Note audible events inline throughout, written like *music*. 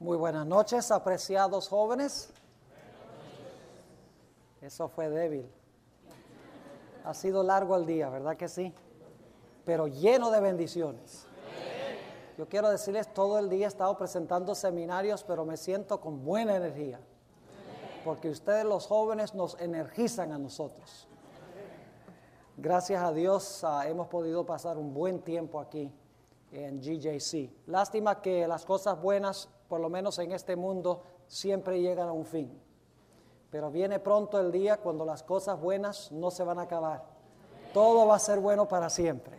Muy buenas noches, apreciados jóvenes. Eso fue débil. Ha sido largo el día, ¿verdad que sí? Pero lleno de bendiciones. Yo quiero decirles, todo el día he estado presentando seminarios, pero me siento con buena energía. Porque ustedes los jóvenes nos energizan a nosotros. Gracias a Dios ah, hemos podido pasar un buen tiempo aquí en GJC. Lástima que las cosas buenas, por lo menos en este mundo, siempre llegan a un fin. Pero viene pronto el día cuando las cosas buenas no se van a acabar. Todo va a ser bueno para siempre.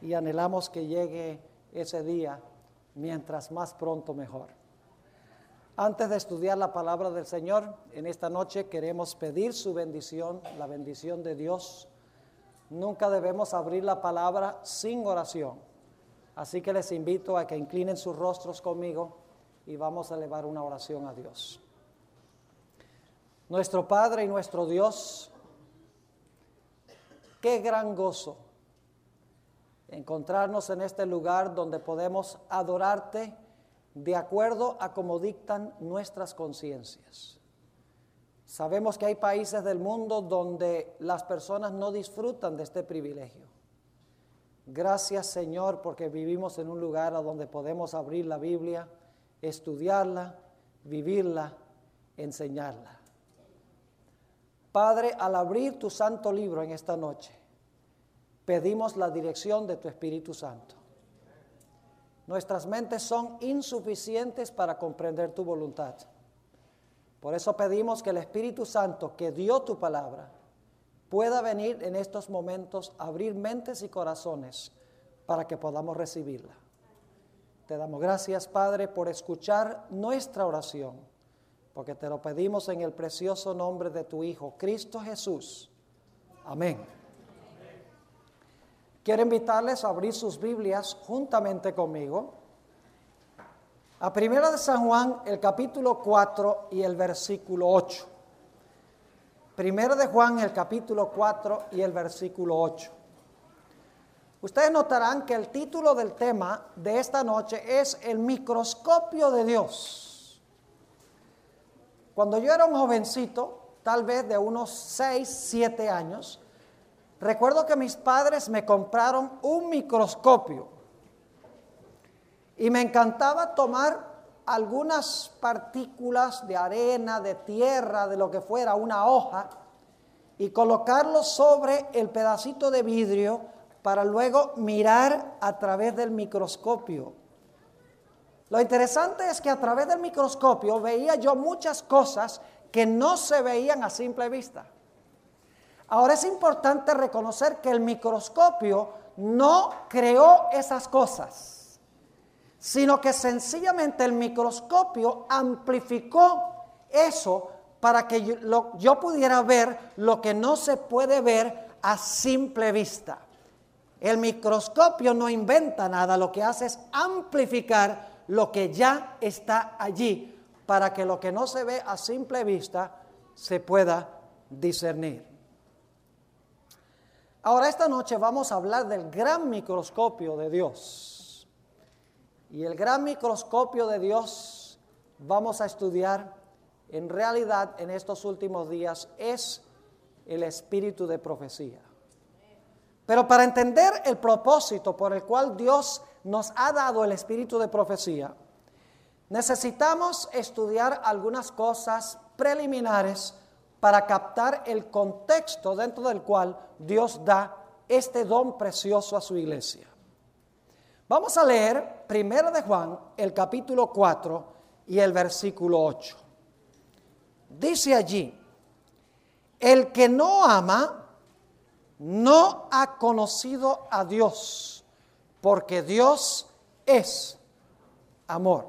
Y anhelamos que llegue ese día mientras más pronto mejor. Antes de estudiar la palabra del Señor, en esta noche queremos pedir su bendición, la bendición de Dios. Nunca debemos abrir la palabra sin oración. Así que les invito a que inclinen sus rostros conmigo y vamos a elevar una oración a Dios. Nuestro Padre y nuestro Dios, qué gran gozo encontrarnos en este lugar donde podemos adorarte de acuerdo a como dictan nuestras conciencias. Sabemos que hay países del mundo donde las personas no disfrutan de este privilegio. Gracias Señor porque vivimos en un lugar a donde podemos abrir la Biblia, estudiarla, vivirla, enseñarla. Padre, al abrir tu santo libro en esta noche, pedimos la dirección de tu Espíritu Santo. Nuestras mentes son insuficientes para comprender tu voluntad. Por eso pedimos que el Espíritu Santo que dio tu palabra pueda venir en estos momentos a abrir mentes y corazones para que podamos recibirla. Te damos gracias, Padre, por escuchar nuestra oración, porque te lo pedimos en el precioso nombre de tu Hijo, Cristo Jesús. Amén. Quiero invitarles a abrir sus Biblias juntamente conmigo a Primera de San Juan, el capítulo 4 y el versículo 8. Primera de Juan, el capítulo 4 y el versículo 8. Ustedes notarán que el título del tema de esta noche es El microscopio de Dios. Cuando yo era un jovencito, tal vez de unos 6, 7 años, recuerdo que mis padres me compraron un microscopio y me encantaba tomar algunas partículas de arena, de tierra, de lo que fuera, una hoja, y colocarlo sobre el pedacito de vidrio para luego mirar a través del microscopio. Lo interesante es que a través del microscopio veía yo muchas cosas que no se veían a simple vista. Ahora es importante reconocer que el microscopio no creó esas cosas sino que sencillamente el microscopio amplificó eso para que yo, pudiera ver lo que no se puede ver a simple vista. El microscopio no inventa nada, lo que hace es amplificar lo que ya está allí para que lo que no se ve a simple vista se pueda discernir. Ahora esta noche vamos a hablar del gran microscopio de Dios. Y el gran microscopio de Dios vamos a estudiar en realidad en estos últimos días es el espíritu de profecía. Pero para entender el propósito por el cual Dios nos ha dado el espíritu de profecía, necesitamos estudiar algunas cosas preliminares para captar el contexto dentro del cual Dios da este don precioso a su iglesia. Vamos a leer primero de Juan, el capítulo 4 y el versículo 8. Dice allí, el que no ama no ha conocido a Dios, porque Dios es amor.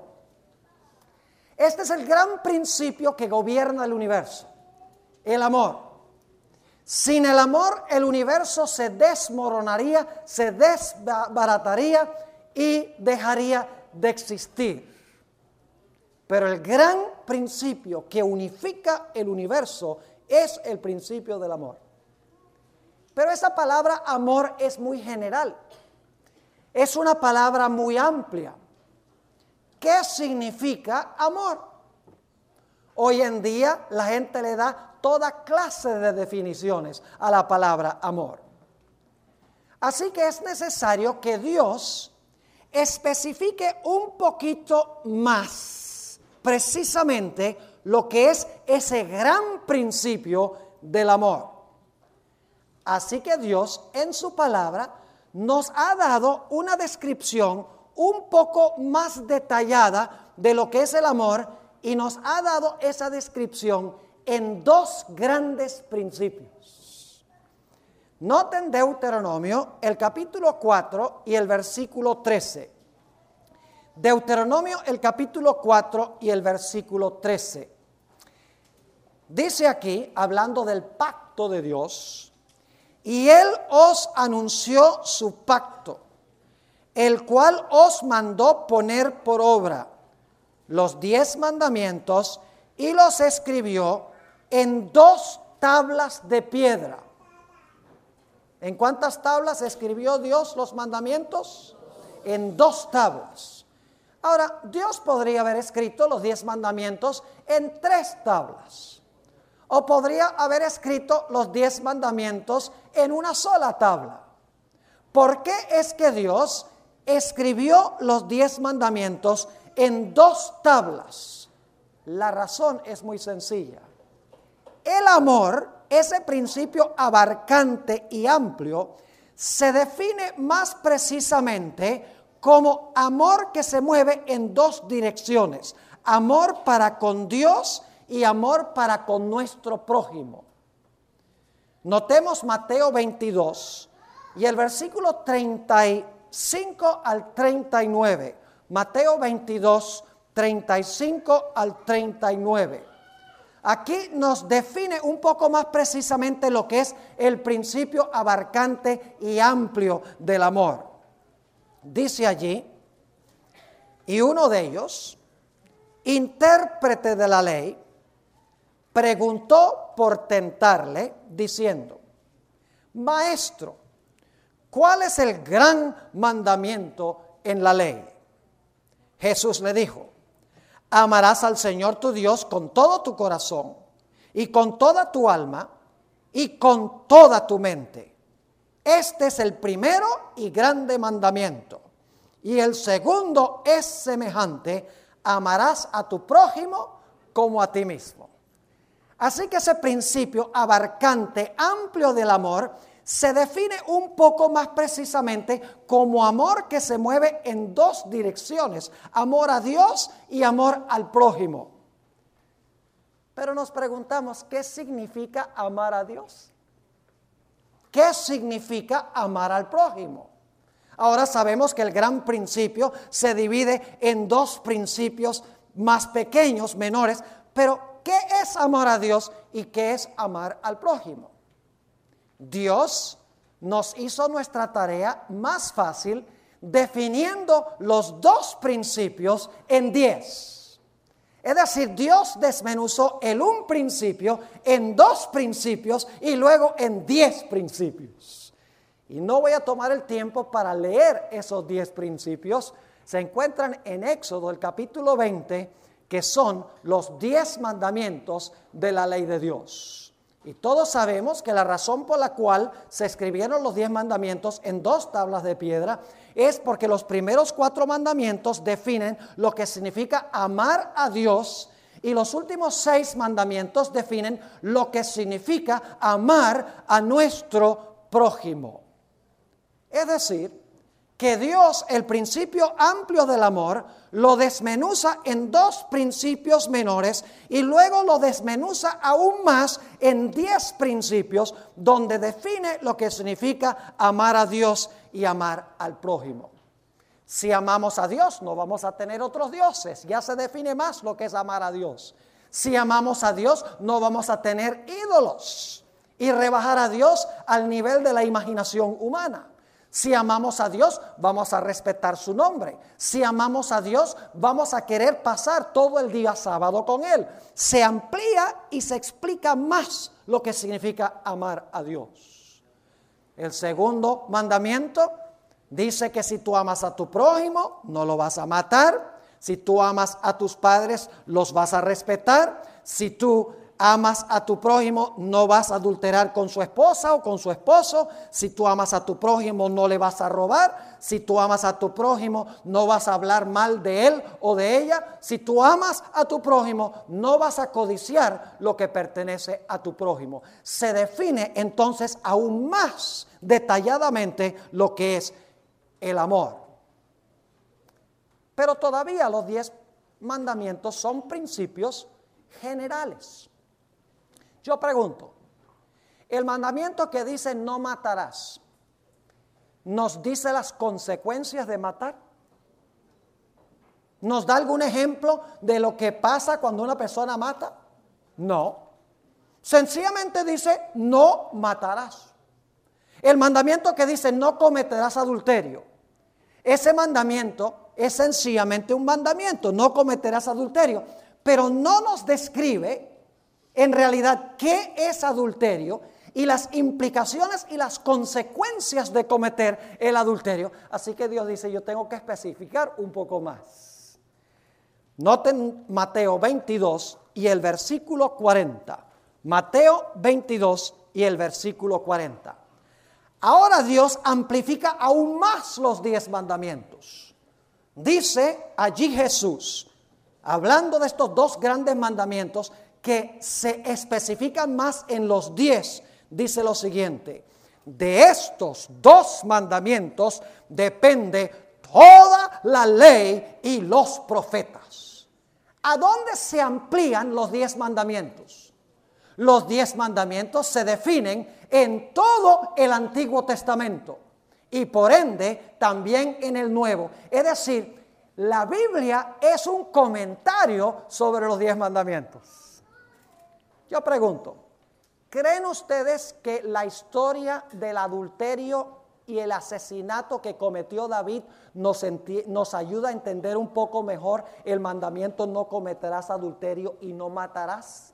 Este es el gran principio que gobierna el universo, el amor. Sin el amor el universo se desmoronaría, se desbarataría y dejaría de existir. Pero el gran principio que unifica el universo es el principio del amor. Pero esa palabra amor es muy general. Es una palabra muy amplia. ¿qué significa amor? Hoy en día la gente le da toda clase de definiciones a la palabra amor. Así que es necesario que Dios especifique un poquito más precisamente lo que es ese gran principio del amor. Así que Dios en su palabra nos ha dado una descripción un poco más detallada de lo que es el amor y nos ha dado esa descripción en dos grandes principios. Noten Deuteronomio, el capítulo 4 y el versículo 13. Deuteronomio, el capítulo 4 y el versículo 13. Dice aquí, hablando del pacto de Dios, y Él os anunció su pacto, el cual os mandó poner por obra los diez mandamientos y los escribió en dos tablas de piedra. ¿En cuántas tablas escribió Dios los mandamientos? En dos tablas. Ahora, Dios podría haber escrito los diez mandamientos en tres tablas. O podría haber escrito los diez mandamientos en una sola tabla. ¿Por qué es que Dios escribió los diez mandamientos en dos tablas. La razón es muy sencilla. El amor, ese principio abarcante y amplio, se define más precisamente como amor que se mueve en dos direcciones. Amor para con Dios y amor para con nuestro prójimo. Notemos Mateo 22 y el versículo 35 al 39. Mateo 22, 35 al 39. Aquí nos define un poco más precisamente lo que es el principio abarcante y amplio del amor. Dice allí, y uno de ellos, intérprete de la ley, preguntó por tentarle, diciendo, Maestro, ¿cuál es el gran mandamiento en la ley? Jesús le dijo, amarás al Señor tu Dios con todo tu corazón y con toda tu alma y con toda tu mente. Este es el primero y grande mandamiento. Y el segundo es semejante, amarás a tu prójimo como a ti mismo. Así que ese principio abarcante, amplio del amor, se define un poco más precisamente como amor que se mueve en dos direcciones, amor a Dios y amor al prójimo. Pero nos preguntamos, ¿qué significa amar a Dios? ¿Qué significa amar al prójimo? Ahora sabemos que el gran principio se divide en dos principios más pequeños, menores, pero ¿qué es amar a Dios y qué es amar al prójimo? Dios nos hizo nuestra tarea más fácil definiendo los dos principios en diez. Es decir, Dios desmenuzó el un principio en dos principios y luego en diez principios. Y no voy a tomar el tiempo para leer esos diez principios. Se encuentran en Éxodo, el capítulo 20, que son los diez mandamientos de la ley de Dios. Y todos sabemos que la razón por la cual se escribieron los diez mandamientos en dos tablas de piedra es porque los primeros cuatro mandamientos definen lo que significa amar a Dios y los últimos seis mandamientos definen lo que significa amar a nuestro prójimo. Es decir, que Dios, el principio amplio del amor, lo desmenuza en dos principios menores y luego lo desmenuza aún más en diez principios donde define lo que significa amar a Dios y amar al prójimo. Si amamos a Dios, no vamos a tener otros dioses. Ya se define más lo que es amar a Dios. Si amamos a Dios, no vamos a tener ídolos y rebajar a Dios al nivel de la imaginación humana. Si amamos a Dios, vamos a respetar su nombre. Si amamos a Dios, vamos a querer pasar todo el día sábado con Él. Se amplía y se explica más lo que significa amar a Dios. El segundo mandamiento dice que si tú amas a tu prójimo, no lo vas a matar. Si tú amas a tus padres, los vas a respetar. Si tú amas a tu prójimo, no vas a adulterar con su esposa o con su esposo. Si tú amas a tu prójimo, no le vas a robar. Si tú amas a tu prójimo, no vas a hablar mal de él o de ella. Si tú amas a tu prójimo, no vas a codiciar lo que pertenece a tu prójimo. Se define entonces aún más detalladamente lo que es el amor. Pero todavía los diez mandamientos son principios generales. Yo pregunto, el mandamiento que dice no matarás, ¿nos dice las consecuencias de matar? ¿Nos da algún ejemplo de lo que pasa cuando una persona mata? No. Sencillamente dice no matarás. El mandamiento que dice no cometerás adulterio. Ese mandamiento es sencillamente un mandamiento, no cometerás adulterio, pero no nos describe en realidad qué es adulterio y las implicaciones y las consecuencias de cometer el adulterio. Así que Dios dice, yo tengo que especificar un poco más. Noten Mateo 22 y el versículo 40. Mateo 22 y el versículo 40. Ahora Dios amplifica aún más los diez mandamientos. Dice allí Jesús, hablando de estos dos grandes mandamientos, que se especifican más en los diez, dice lo siguiente, de estos dos mandamientos depende toda la ley y los profetas. ¿A dónde se amplían los diez mandamientos? Los diez mandamientos se definen en todo el Antiguo Testamento y por ende también en el Nuevo. Es decir, la Biblia es un comentario sobre los diez mandamientos. Yo pregunto, ¿creen ustedes que la historia del adulterio y el asesinato que cometió David nos, ayuda a entender un poco mejor el mandamiento no cometerás adulterio y no matarás?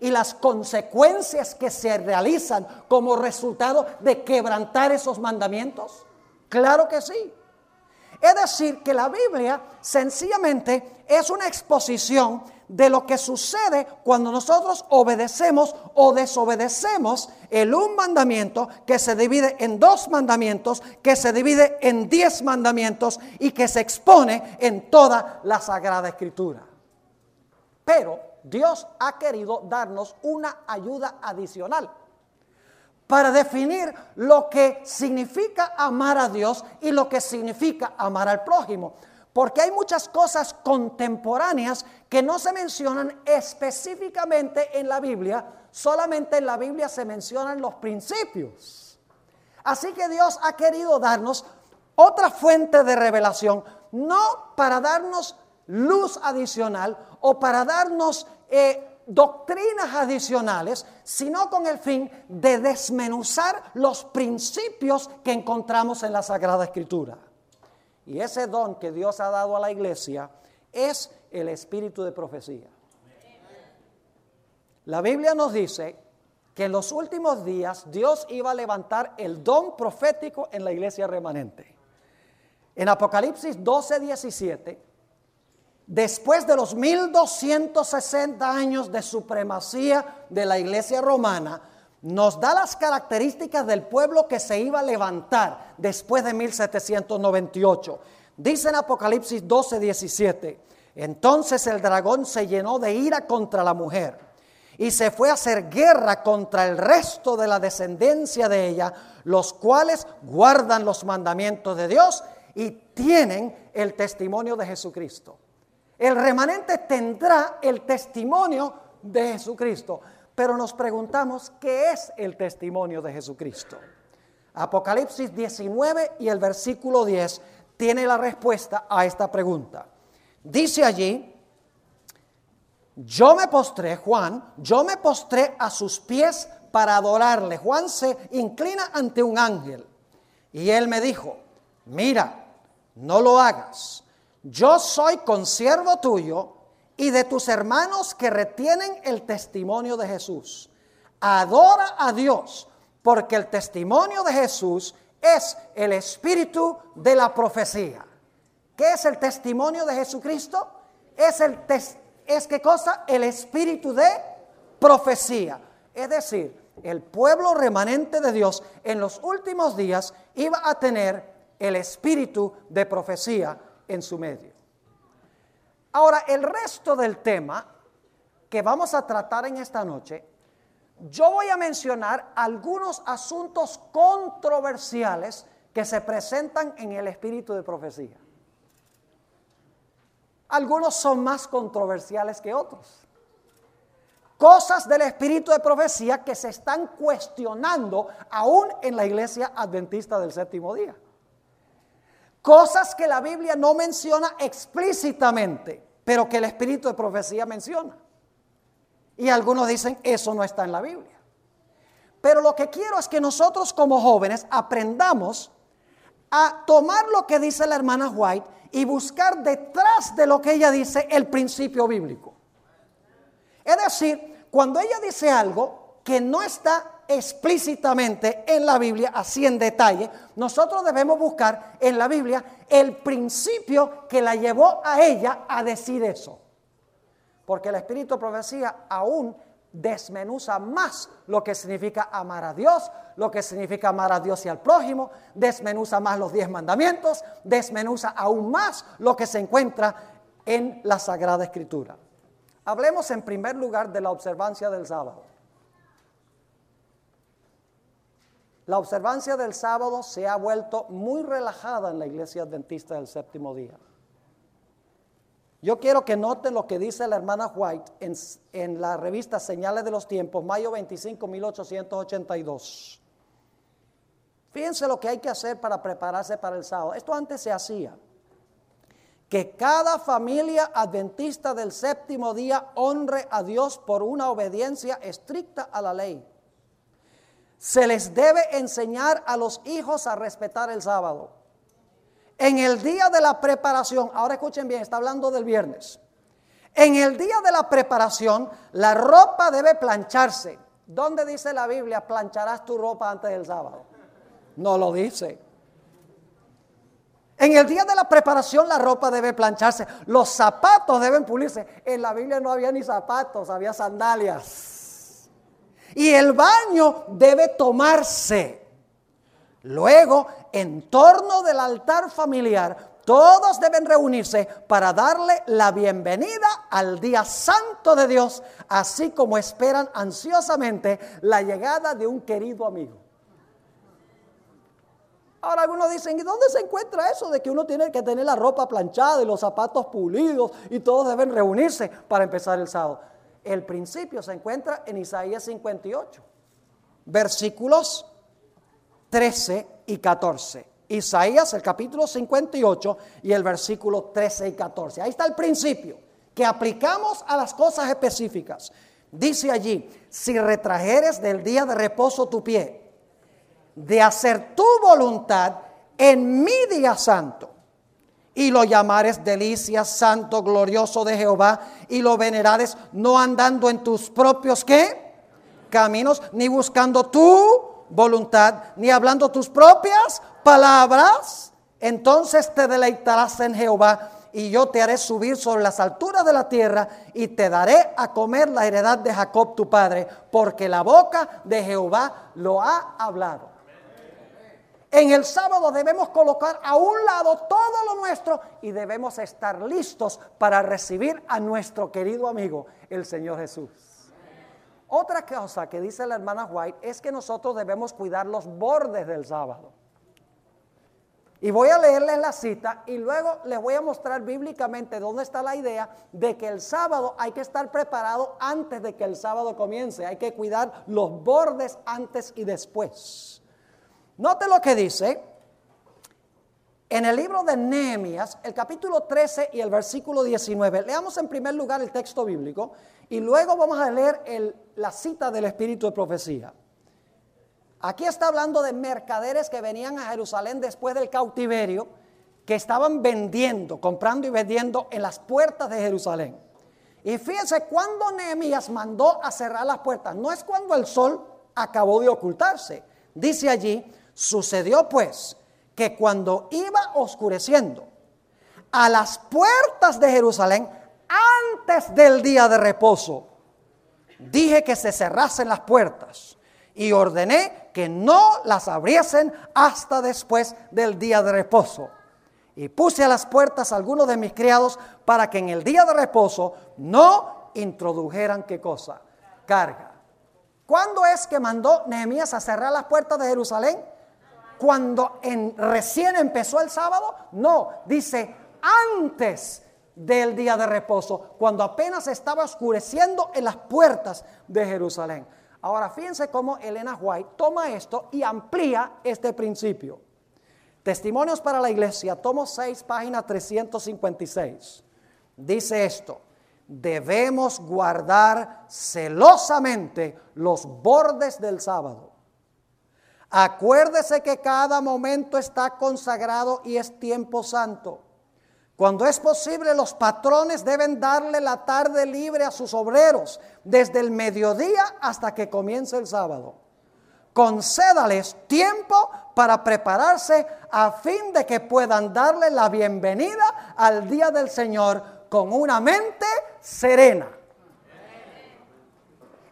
Y las consecuencias que se realizan como resultado de quebrantar esos mandamientos? Claro que sí. Es decir, que la Biblia sencillamente es una exposición de lo que sucede cuando nosotros obedecemos o desobedecemos el un mandamiento que se divide en dos mandamientos, que se divide en diez mandamientos y que se expone en toda la Sagrada Escritura. Pero Dios ha querido darnos una ayuda adicional para definir lo que significa amar a Dios y lo que significa amar al prójimo. Porque hay muchas cosas contemporáneas que no se mencionan específicamente en la Biblia, solamente en la Biblia se mencionan los principios. Así que Dios ha querido darnos otra fuente de revelación, no para darnos luz adicional o para darnos eh, doctrinas adicionales, sino con el fin de desmenuzar los principios que encontramos en la Sagrada Escritura. Y ese don que Dios ha dado a la iglesia es el espíritu de profecía. La Biblia nos dice que en los últimos días Dios iba a levantar el don profético en la iglesia remanente. En Apocalipsis 12, 17, después de los 1260 años de supremacía de la iglesia romana, nos da las características del pueblo que se iba a levantar después de 1798. Dice en Apocalipsis 12, 17, entonces el dragón se llenó de ira contra la mujer y se fue a hacer guerra contra el resto de la descendencia de ella, los cuales guardan los mandamientos de Dios y tienen el testimonio de Jesucristo. El remanente tendrá el testimonio de Jesucristo. Pero nos preguntamos, ¿qué es el testimonio de Jesucristo? Apocalipsis 19 y el versículo 10 tiene la respuesta a esta pregunta. Dice allí, yo me postré, Juan, yo me postré a sus pies para adorarle. Juan se inclina ante un ángel y él me dijo, mira, no lo hagas. Yo soy consiervo tuyo y de tus hermanos que retienen el testimonio de Jesús. Adora a Dios, porque el testimonio de Jesús es el espíritu de la profecía. ¿Qué es el testimonio de Jesucristo? Es el es qué cosa? El espíritu de profecía. Es decir, el pueblo remanente de Dios en los últimos días iba a tener el espíritu de profecía en su medio. Ahora, el resto del tema que vamos a tratar en esta noche, yo voy a mencionar algunos asuntos controversiales que se presentan en el espíritu de profecía. Algunos son más controversiales que otros. Cosas del espíritu de profecía que se están cuestionando aún en la iglesia adventista del séptimo día. Cosas que la Biblia no menciona explícitamente, pero que el espíritu de profecía menciona. Y algunos dicen, eso no está en la Biblia. Pero lo que quiero es que nosotros como jóvenes aprendamos a tomar lo que dice la hermana White y buscar detrás de lo que ella dice el principio bíblico. Es decir, cuando ella dice algo que no está explícitamente en la Biblia, así en detalle, nosotros debemos buscar en la Biblia el principio que la llevó a ella a decir eso. Porque el espíritu de profecía aún desmenuza más lo que significa amar a Dios, lo que significa amar a Dios y al prójimo, desmenuza más los diez mandamientos, desmenuza aún más lo que se encuentra en la Sagrada Escritura. Hablemos en primer lugar de la observancia del sábado. La observancia del sábado se ha vuelto muy relajada en la iglesia adventista del séptimo día. Yo quiero que noten lo que dice la hermana White en, la revista Señales de los Tiempos, mayo 25, 1882. Fíjense lo que hay que hacer para prepararse para el sábado. Esto antes se hacía. Que cada familia adventista del séptimo día honre a Dios por una obediencia estricta a la ley. Se les debe enseñar a los hijos a respetar el sábado. En el día de la preparación, ahora escuchen bien, está hablando del viernes. En el día de la preparación, la ropa debe plancharse. ¿Dónde dice la Biblia, plancharás tu ropa antes del sábado? No lo dice. En el día de la preparación la ropa debe plancharse, los zapatos deben pulirse. En la Biblia no había ni zapatos, había sandalias. Y el baño debe tomarse. Luego, en torno del altar familiar, todos deben reunirse para darle la bienvenida al día santo de Dios, así como esperan ansiosamente la llegada de un querido amigo. Ahora algunos dicen, ¿y dónde se encuentra eso de que uno tiene que tener la ropa planchada y los zapatos pulidos y todos deben reunirse para empezar el sábado? El principio se encuentra en Isaías 58, versículos 13 y 14. Isaías, el capítulo 58 y el versículo 13 y 14. Ahí está el principio que aplicamos a las cosas específicas. Dice allí, si retrajeres del día de reposo tu pie, de hacer tu voluntad en mi día santo, y lo llamares delicia, santo, glorioso de Jehová, y lo venerares no andando en tus propios qué? Caminos, ni buscando tú voluntad, ni hablando tus propias palabras, entonces te deleitarás en Jehová y yo te haré subir sobre las alturas de la tierra y te daré a comer la heredad de Jacob tu padre, porque la boca de Jehová lo ha hablado. En el sábado debemos colocar a un lado todo lo nuestro y debemos estar listos para recibir a nuestro querido amigo, el Señor Jesús. Otra cosa que dice la hermana White es que nosotros debemos cuidar los bordes del sábado. Y voy a leerles la cita y luego les voy a mostrar bíblicamente dónde está la idea de que el sábado hay que estar preparado antes de que el sábado comience. Hay que cuidar los bordes antes y después. Note lo que dice en el libro de Nehemías, el capítulo 13 y el versículo 19. Leamos en primer lugar el texto bíblico y luego vamos a leer la cita del Espíritu de Profecía. Aquí está hablando de mercaderes que venían a Jerusalén después del cautiverio, que estaban vendiendo, comprando y vendiendo en las puertas de Jerusalén. Y fíjense, cuando Nehemías mandó a cerrar las puertas, no es cuando el sol acabó de ocultarse. Dice allí, sucedió pues que cuando iba oscureciendo, a las puertas de Jerusalén antes del día de reposo. Dije que se cerrasen las puertas y ordené que no las abriesen hasta después del día de reposo. Y puse a las puertas a algunos de mis criados para que en el día de reposo no introdujeran qué cosa? Carga. ¿Cuándo es que mandó Nehemías a cerrar las puertas de Jerusalén? Cuando en, recién empezó el sábado. No, dice antes del día de reposo, cuando apenas estaba oscureciendo en las puertas de Jerusalén. Ahora fíjense cómo Elena White toma esto y amplía este principio. Testimonios para la iglesia, tomo 6, página 356. Dice esto, debemos guardar celosamente los bordes del sábado. Acuérdese que cada momento está consagrado y es tiempo santo. Cuando es posible, los patrones deben darle la tarde libre a sus obreros, desde el mediodía hasta que comience el sábado concédales tiempo para prepararse a fin de que puedan darle la bienvenida al día del Señor con una mente serena.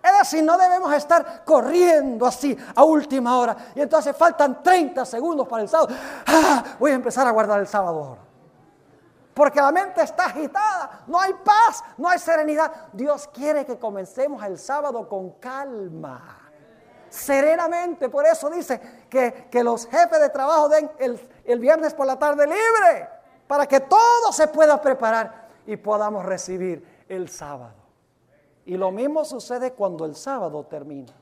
Es decir, no debemos estar corriendo así a última hora. Y entonces faltan 30 segundos para el sábado. Ah, voy a empezar a guardar el sábado ahora. Porque la mente está agitada, no hay paz, no hay serenidad. Dios quiere que comencemos el sábado con calma serenamente. Por eso dice que, los jefes de trabajo den el, el viernes por la tarde libre, para que todo se pueda preparar y podamos recibir el sábado. Y lo mismo sucede cuando el sábado termina.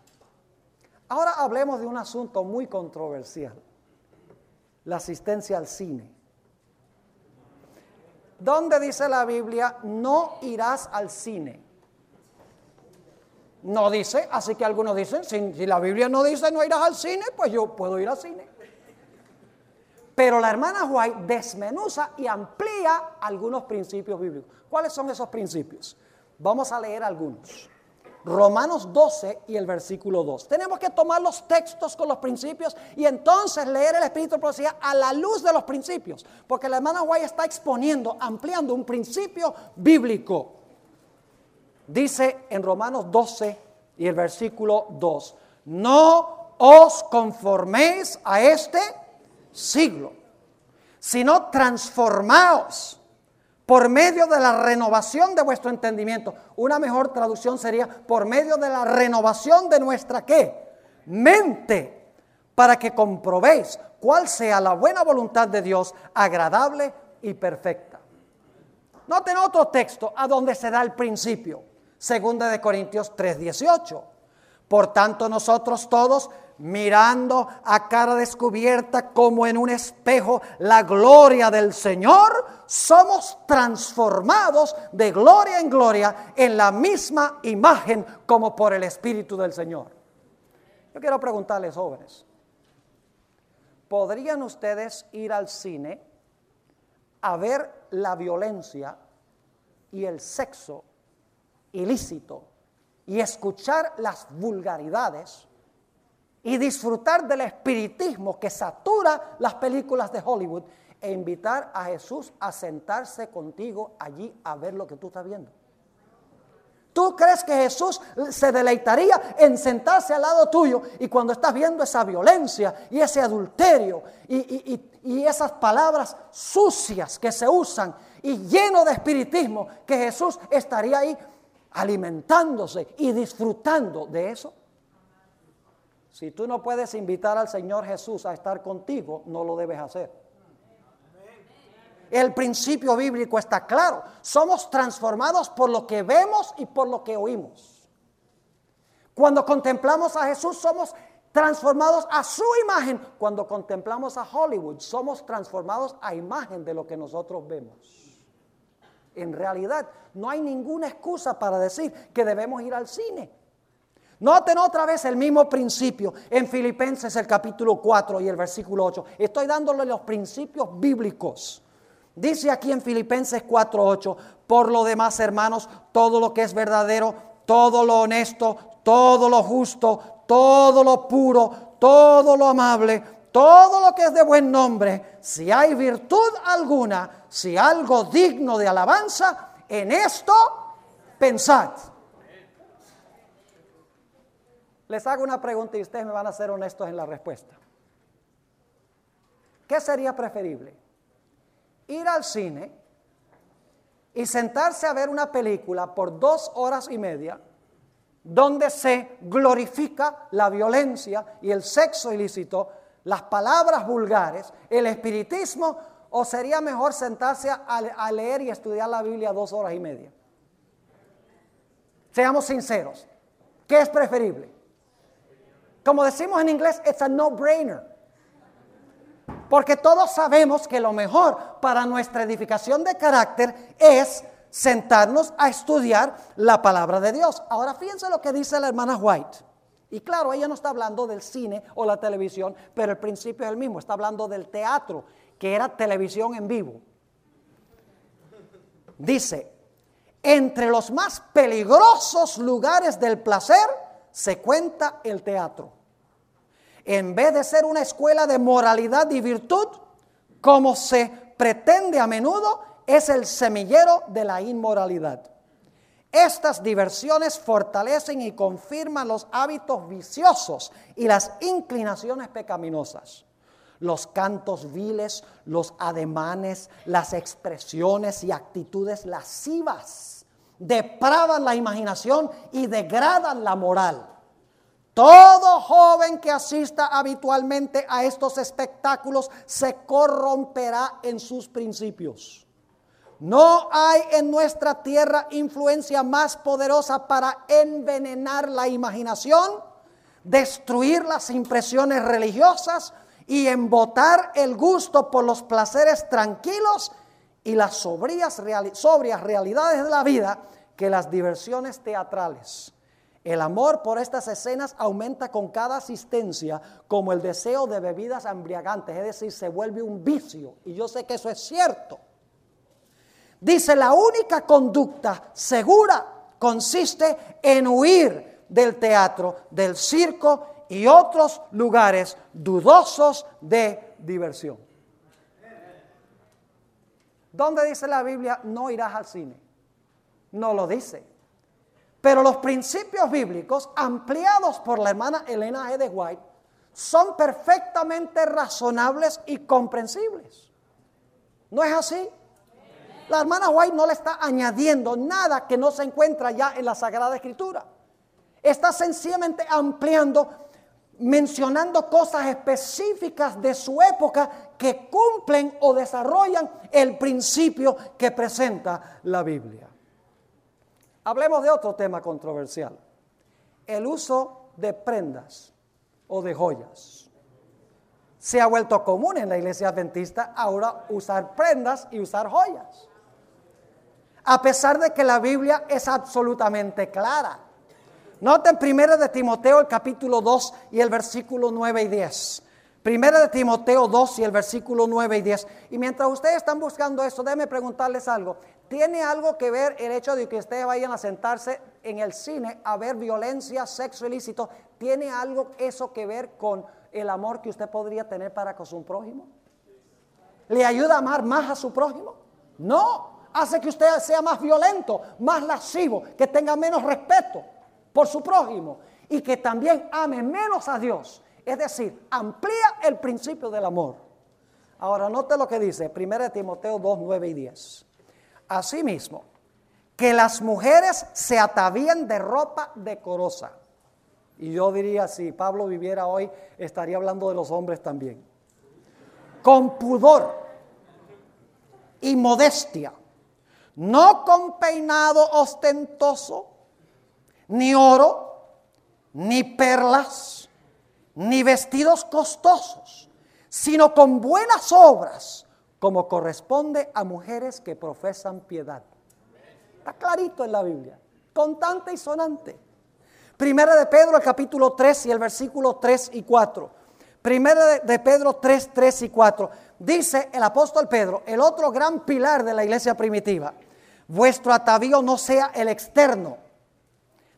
Ahora hablemos de un asunto muy controversial, la asistencia al cine. ¿Dónde dice la Biblia, no irás al cine? No dice, así que algunos dicen, si, la Biblia no dice no irás al cine, pues yo puedo ir al cine. Pero la hermana White desmenuza y amplía algunos principios bíblicos. ¿Cuáles son esos principios? Vamos a leer algunos. Romanos 12 y el versículo 2. Tenemos que tomar los textos con los principios y entonces leer el Espíritu de a la luz de los principios. Porque la hermana White está exponiendo, ampliando un principio bíblico. Dice en Romanos 12 y el versículo 2, no os conforméis a este siglo, sino transformaos por medio de la renovación de vuestro entendimiento. Una mejor traducción sería por medio de la renovación de nuestra qué? Mente, para que comprobéis cuál sea la buena voluntad de Dios, agradable y perfecta. Noten otro texto a donde se da el principio. Segunda de Corintios 3:18. Por tanto, nosotros todos, mirando a cara descubierta como en un espejo la gloria del Señor, somos transformados de gloria en gloria en la misma imagen como por el Espíritu del Señor. Yo quiero preguntarles, jóvenes, ¿podrían ustedes ir al cine a ver la violencia y el sexo ilícito y escuchar las vulgaridades y disfrutar del espiritismo que satura las películas de Hollywood e invitar a Jesús a sentarse contigo allí a ver lo que tú estás viendo. ¿Tú crees que Jesús se deleitaría en sentarse al lado tuyo y cuando estás viendo esa violencia y ese adulterio y, y esas palabras sucias que se usan y lleno de espiritismo, que Jesús estaría ahí alimentándose y disfrutando de eso. Si tú no puedes invitar al Señor Jesús a estar contigo, no lo debes hacer. El principio bíblico está claro. Somos transformados por lo que vemos y por lo que oímos. Cuando contemplamos a Jesús somos transformados a su imagen. Cuando contemplamos a Hollywood somos transformados a imagen de lo que nosotros vemos. En realidad, no hay ninguna excusa para decir que debemos ir al cine. Noten otra vez el mismo principio en Filipenses el capítulo 4 y el versículo 8. Estoy dándole los principios bíblicos. Dice aquí en Filipenses 4:8, por lo demás, hermanos, todo lo que es verdadero, todo lo honesto, todo lo justo, todo lo puro, todo lo amable, todo lo que es de buen nombre, si hay virtud alguna, si algo digno de alabanza, en esto pensad. Les hago una pregunta y ustedes me van a ser honestos en la respuesta. ¿Qué sería preferible? Ir al cine y sentarse a ver una película por dos horas y media donde se glorifica la violencia y el sexo ilícito, las palabras vulgares, el espiritismo, o sería mejor sentarse a, leer y estudiar la Biblia dos horas y media. Seamos sinceros, ¿qué es preferible? Como decimos en inglés, it's a no-brainer. Porque todos sabemos que lo mejor para nuestra edificación de carácter es sentarnos a estudiar la palabra de Dios. Ahora fíjense lo que dice la hermana White. Y claro, ella no está hablando del cine o la televisión, pero el principio es el mismo. Está hablando del teatro, que era televisión en vivo. Dice, entre los más peligrosos lugares del placer se cuenta el teatro. En vez de ser una escuela de moralidad y virtud, como se pretende a menudo, es el semillero de la inmoralidad. Estas diversiones fortalecen y confirman los hábitos viciosos y las inclinaciones pecaminosas. Los cantos viles, los ademanes, las expresiones y actitudes lascivas depravan la imaginación y degradan la moral. Todo joven que asista habitualmente a estos espectáculos se corromperá en sus principios. No hay en nuestra tierra influencia más poderosa para envenenar la imaginación, destruir las impresiones religiosas y embotar el gusto por los placeres tranquilos y las sobrias, realidades de la vida que las diversiones teatrales. El amor por estas escenas aumenta con cada asistencia como el deseo de bebidas embriagantes, es decir, se vuelve un vicio. Y yo sé que eso es cierto. Dice, la única conducta segura consiste en huir del teatro, del circo y otros lugares dudosos de diversión. ¿Dónde dice la Biblia no irás al cine? No lo dice. Pero los principios bíblicos ampliados por la hermana Elena G. de White son perfectamente razonables y comprensibles. ¿No es así? La hermana White no le está añadiendo nada que no se encuentra ya en la Sagrada Escritura. Está sencillamente ampliando, mencionando cosas específicas de su época que cumplen o desarrollan el principio que presenta la Biblia. Hablemos de otro tema controversial, el uso de prendas o de joyas. Se ha vuelto común en la iglesia adventista ahora usar prendas y usar joyas a pesar de que la Biblia es absolutamente clara. Noten primero de Timoteo el capítulo 2 y el versículo 9 y 10. Primera de Timoteo 2 y el versículo 9 y 10. Y mientras ustedes están buscando eso, déjenme preguntarles algo. ¿Tiene algo que ver el hecho de que ustedes vayan a sentarse en el cine a ver violencia, sexo ilícito? ¿Tiene algo eso que ver con el amor que usted podría tener para con su prójimo? ¿Le ayuda a amar más a su prójimo? No hace que usted sea más violento, más lascivo, que tenga menos respeto por su prójimo y que también ame menos a Dios. Es decir, amplía el principio del amor. Ahora, note lo que dice 1 Timoteo 2, 9 y 10. Asimismo, que las mujeres se atavíen de ropa decorosa. Y yo diría, si Pablo viviera hoy, estaría hablando de los hombres también. Con pudor y modestia no con peinado ostentoso, ni oro, ni perlas, ni vestidos costosos, sino con buenas obras, como corresponde a mujeres que profesan piedad. Está clarito en la Biblia, contante y sonante. Primera de Pedro, el capítulo 3 y el versículo 3 y 4. Primera de Pedro 3, 3 y 4. Dice el apóstol Pedro, el otro gran pilar de la iglesia primitiva, vuestro atavío no sea el externo,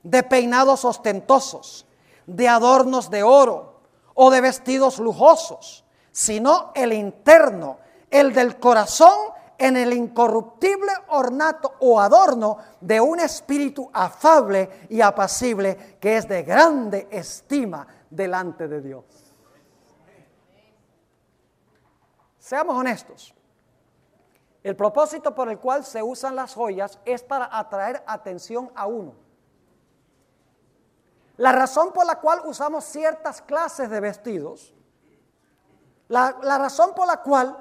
de peinados ostentosos, de adornos de oro o de vestidos lujosos, sino el interno, el del corazón en el incorruptible ornato o adorno de un espíritu afable y apacible que es de grande estima delante de Dios. Seamos honestos. El propósito por el cual se usan las joyas es para atraer atención a uno. La razón por la cual usamos ciertas clases de vestidos, la, razón por la cual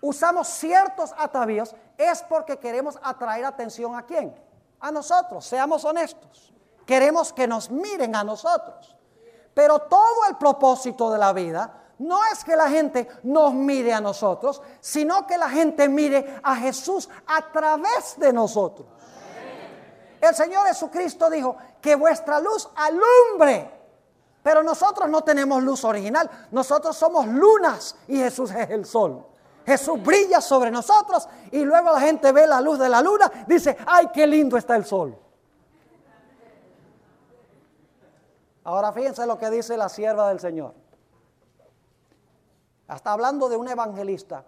usamos ciertos atavíos es porque queremos atraer atención a quién? A nosotros, seamos honestos. Queremos que nos miren a nosotros. Pero todo el propósito de la vida no es que la gente nos mire a nosotros, sino que la gente mire a Jesús a través de nosotros. El Señor Jesucristo dijo que vuestra luz alumbre. Pero nosotros no tenemos luz original, nosotros somos lunas y Jesús es el sol. Jesús brilla sobre nosotros y luego la gente ve la luz de la luna, dice, ay, qué lindo está el sol. Ahora fíjense lo que dice la sierva del Señor. Está hablando de un evangelista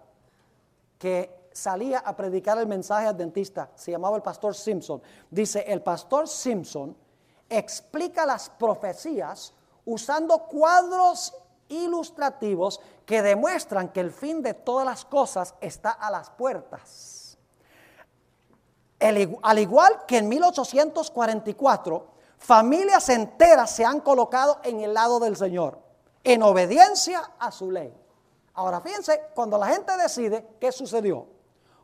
que salía a predicar el mensaje adventista, se llamaba el pastor Simpson. Dice, el pastor Simpson explica las profecías usando cuadros ilustrativos que demuestran que el fin de todas las cosas está a las puertas. al igual que en 1844, familias enteras se han colocado en el lado del Señor, en obediencia a su ley. Ahora fíjense, cuando la gente decide, ¿qué sucedió?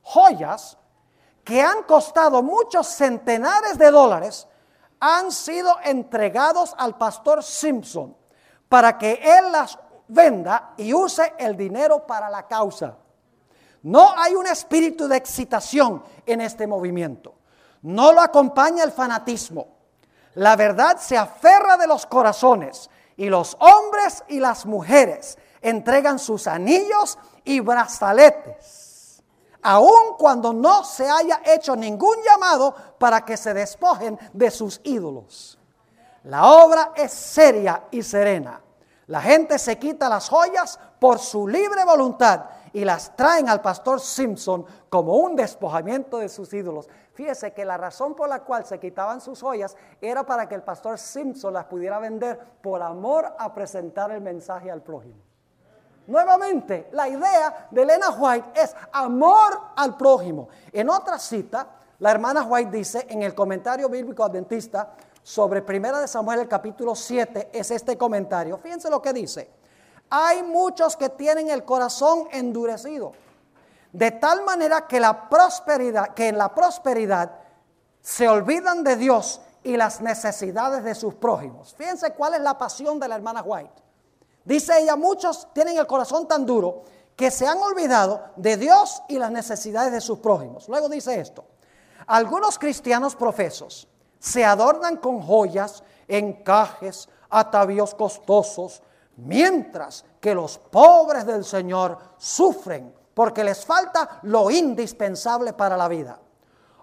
Joyas que han costado muchos centenares de dólares han sido entregados al pastor Simpson para que él las venda y use el dinero para la causa. No hay un espíritu de excitación en este movimiento. No lo acompaña el fanatismo. La verdad se aferra de los corazones y los hombres y las mujeres entregan sus anillos y brazaletes, aun cuando no se haya hecho ningún llamado para que se despojen de sus ídolos. La obra es seria y serena. La gente se quita las joyas por su libre voluntad y las traen al pastor Simpson como un despojamiento de sus ídolos. Fíjese que la razón por la cual se quitaban sus joyas era para que el pastor Simpson las pudiera vender por amor a presentar el mensaje al prójimo. Nuevamente, la idea de Elena White es amor al prójimo. En otra cita, la hermana White dice en el comentario bíblico adventista, sobre Primera de Samuel el capítulo 7 es este comentario. Fíjense lo que dice. Hay muchos que tienen el corazón endurecido, de tal manera que la prosperidad, que en la prosperidad se olvidan de Dios y las necesidades de sus prójimos. Fíjense cuál es la pasión de la hermana White. Dice ella, muchos tienen el corazón tan duro que se han olvidado de Dios y las necesidades de sus prójimos. Luego dice esto, algunos cristianos profesos se adornan con joyas, encajes, atavíos costosos, mientras que los pobres del Señor sufren porque les falta lo indispensable para la vida.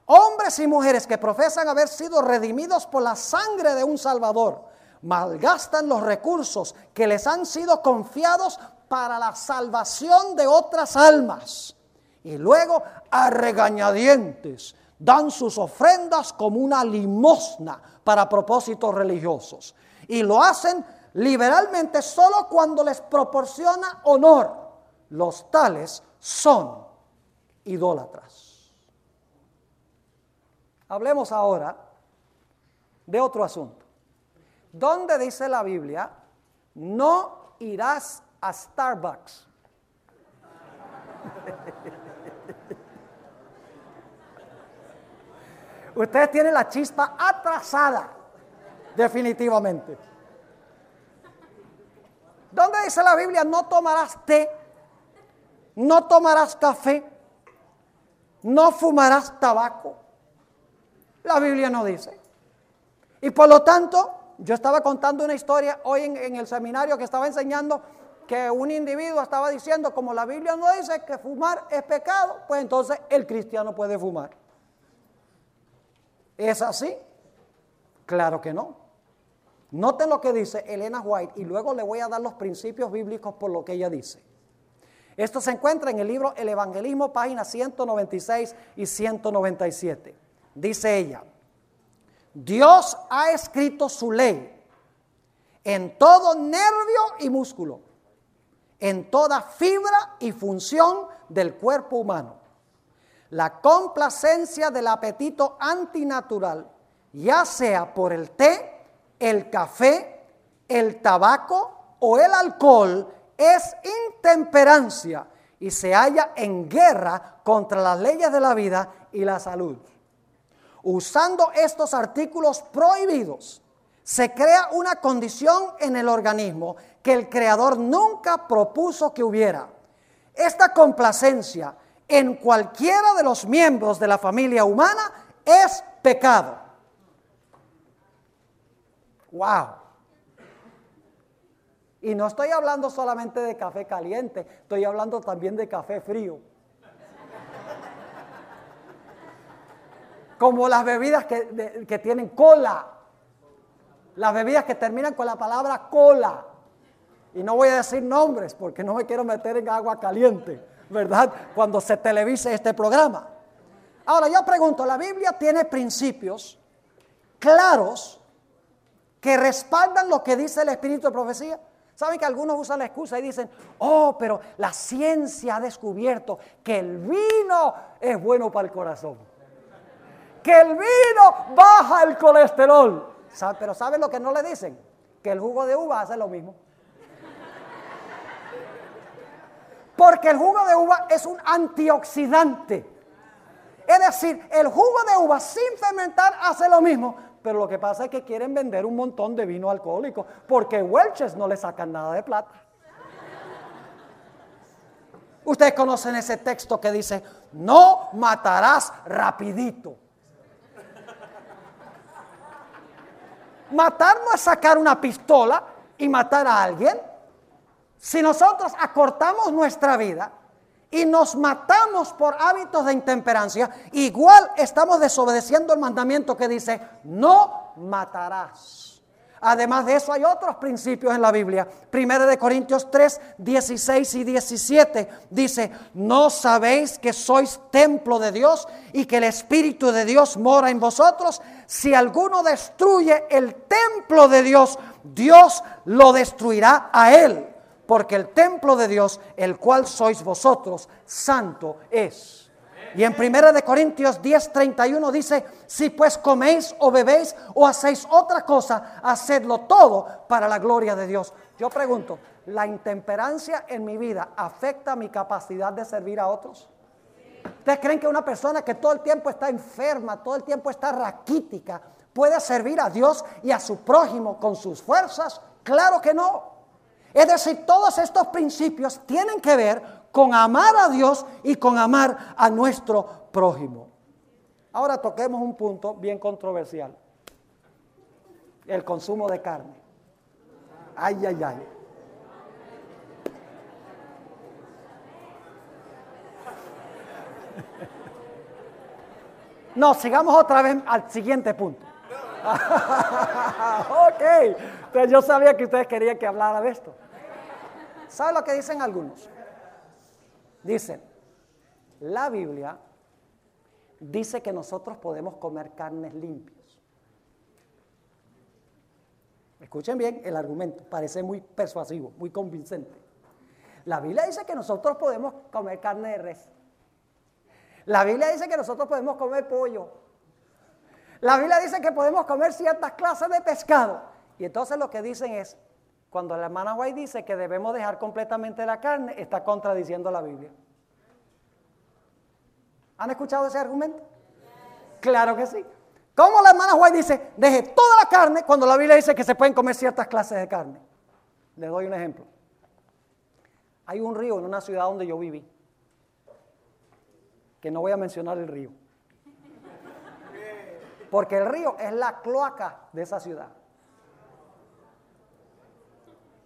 Hombres y mujeres que profesan haber sido redimidos por la sangre de un Salvador, malgastan los recursos que les han sido confiados para la salvación de otras almas. Y luego a regañadientes dan sus ofrendas como una limosna para propósitos religiosos. Y lo hacen liberalmente solo cuando les proporciona honor. Los tales son idólatras. Hablemos ahora de otro asunto. ¿Dónde dice la Biblia? No irás a Starbucks. *laughs* Ustedes tienen la chispa atrasada, definitivamente. ¿Dónde dice la Biblia? No tomarás té, no tomarás café, no fumarás tabaco. La Biblia no dice. Y por lo tanto, yo estaba contando una historia hoy en, el seminario que estaba enseñando que un individuo estaba diciendo, como la Biblia no dice que fumar es pecado, pues entonces el cristiano puede fumar. ¿Es así? Claro que no. Noten lo que dice Elena White y luego le voy a dar los principios bíblicos por lo que ella dice. Esto se encuentra en el libro El Evangelismo, páginas 196 y 197. Dice ella, Dios ha escrito su ley en todo nervio y músculo, en toda fibra y función del cuerpo humano. La complacencia del apetito antinatural, ya sea por el té, el café, el tabaco o el alcohol, es intemperancia y se halla en guerra contra las leyes de la vida y la salud. Usando estos artículos prohibidos, se crea una condición en el organismo que el Creador nunca propuso que hubiera. Esta complacencia en cualquiera de los miembros de la familia humana es pecado. Wow. Y no estoy hablando solamente de café caliente, estoy hablando también de café frío. Como las bebidas que, que tienen cola. Las bebidas que terminan con la palabra cola. Y no voy a decir nombres porque no me quiero meter en agua caliente, ¿verdad? Cuando se televise este programa. Ahora yo pregunto, ¿la Biblia tiene principios claros que respaldan lo que dice el Espíritu de profecía? ¿Saben que algunos usan la excusa y dicen, oh, pero la ciencia ha descubierto que el vino es bueno para el corazón? Que el vino baja el colesterol. Pero ¿saben lo que no le dicen? Que el jugo de uva hace lo mismo. Porque el jugo de uva es un antioxidante. Es decir, el jugo de uva sin fermentar hace lo mismo, pero lo que pasa es que quieren vender un montón de vino alcohólico porque Welches no le sacan nada de plata. Ustedes conocen ese texto que dice, no matarás rapidito. Matar no es sacar una pistola y matar a alguien. Si nosotros acortamos nuestra vida y nos matamos por hábitos de intemperancia, igual estamos desobedeciendo el mandamiento que dice, no matarás. Además de eso hay otros principios en la Biblia. Primero de Corintios 3, 16 y 17 dice, ¿no sabéis que sois templo de Dios y que el Espíritu de Dios mora en vosotros? Si alguno destruye el templo de Dios, Dios lo destruirá a él porque el templo de Dios, el cual sois vosotros, santo es. Y en 1 de Corintios 10:31 dice, si pues coméis o bebéis o hacéis otra cosa, hacedlo todo para la gloria de Dios. Yo pregunto, ¿la intemperancia en mi vida afecta mi capacidad de servir a otros? ¿Ustedes creen que una persona que todo el tiempo está enferma, todo el tiempo está raquítica, puede servir a Dios y a su prójimo con sus fuerzas? Claro que no. Es decir, todos estos principios tienen que ver con amar a Dios y con amar a nuestro prójimo. Ahora toquemos un punto bien controversial. El consumo de carne. Ay, ay, ay. No, sigamos otra vez al siguiente punto. *laughs* ok, entonces yo sabía que ustedes querían que hablara de esto. ¿Sabe lo que dicen algunos? Dicen, la Biblia dice que nosotros podemos comer carnes limpias. Escuchen bien el argumento, parece muy persuasivo, muy convincente. La Biblia dice que nosotros podemos comer carne de res. La Biblia dice que nosotros podemos comer pollo. La Biblia dice que podemos comer ciertas clases de pescado. Y entonces lo que dicen es, cuando la hermana White dice que debemos dejar completamente la carne, está contradiciendo la Biblia. ¿Han escuchado ese argumento? Claro que sí. ¿Cómo la hermana White dice, deje toda la carne cuando la Biblia dice que se pueden comer ciertas clases de carne? Les doy un ejemplo. Hay un río en una ciudad donde yo viví, que no voy a mencionar el río, porque el río es la cloaca de esa ciudad.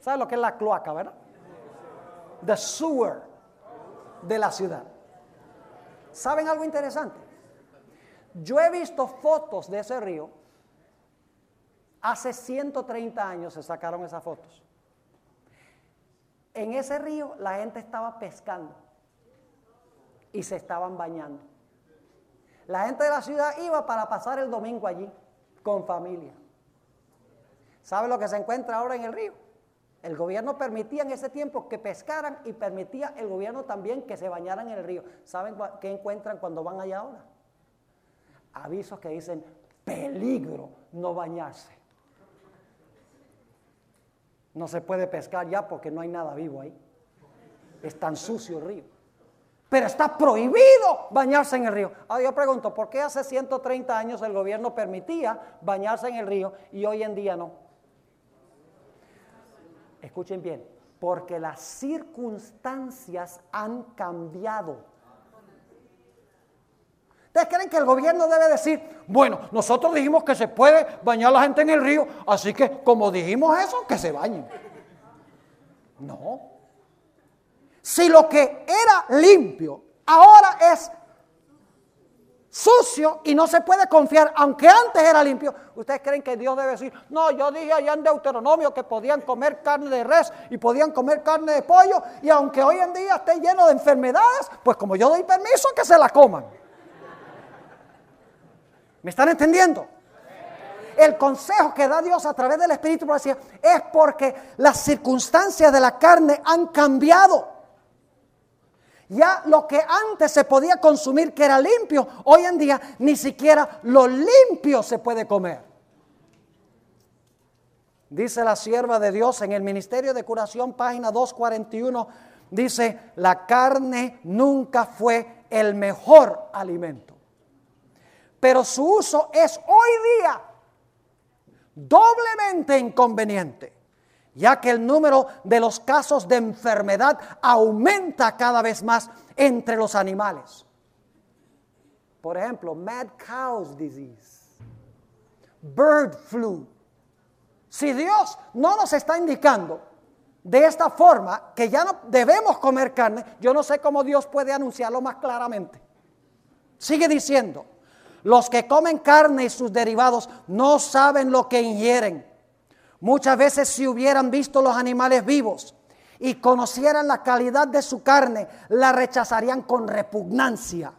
¿Sabe lo que es la cloaca, verdad? The sewer de la ciudad. ¿Saben algo interesante? Yo he visto fotos de ese río Hace 130 años se sacaron esas fotos. En ese río la gente estaba pescando y se estaban bañando. La gente de la ciudad iba para pasar el domingo allí con familia. ¿Sabe lo que se encuentra ahora en el río? El gobierno permitía en ese tiempo que pescaran y permitía el gobierno también que se bañaran en el río. ¿Saben qué encuentran cuando van allá ahora? Avisos que dicen peligro no bañarse. No se puede pescar ya porque no hay nada vivo ahí. Es tan sucio el río. Pero está prohibido bañarse en el río. Ahora yo pregunto, ¿por qué hace 130 años el gobierno permitía bañarse en el río y hoy en día no? Escuchen bien, porque las circunstancias han cambiado. ¿Ustedes creen que el gobierno debe decir, bueno, nosotros dijimos que se puede bañar la gente en el río, así que como dijimos eso, que se bañen? No. Si lo que era limpio ahora es sucio y no se puede confiar, aunque antes era limpio. ¿Ustedes creen que Dios debe decir, no, yo dije allá en Deuteronomio que podían comer carne de res y podían comer carne de pollo y aunque hoy en día esté lleno de enfermedades, pues como yo doy permiso que se la coman? ¿Me están entendiendo? El consejo que da Dios a través del Espíritu es porque las circunstancias de la carne han cambiado. Ya lo que antes se podía consumir que era limpio, hoy en día ni siquiera lo limpio se puede comer. Dice la sierva de Dios en el Ministerio de Curación, página 241, dice, la carne nunca fue el mejor alimento. Pero su uso es hoy día doblemente inconveniente ya que el número de los casos de enfermedad aumenta cada vez más entre los animales. Por ejemplo, mad cow's disease, bird flu. Si Dios no nos está indicando de esta forma que ya no debemos comer carne, yo no sé cómo Dios puede anunciarlo más claramente. Sigue diciendo, los que comen carne y sus derivados no saben lo que ingieren Muchas veces si hubieran visto los animales vivos y conocieran la calidad de su carne, la rechazarían con repugnancia.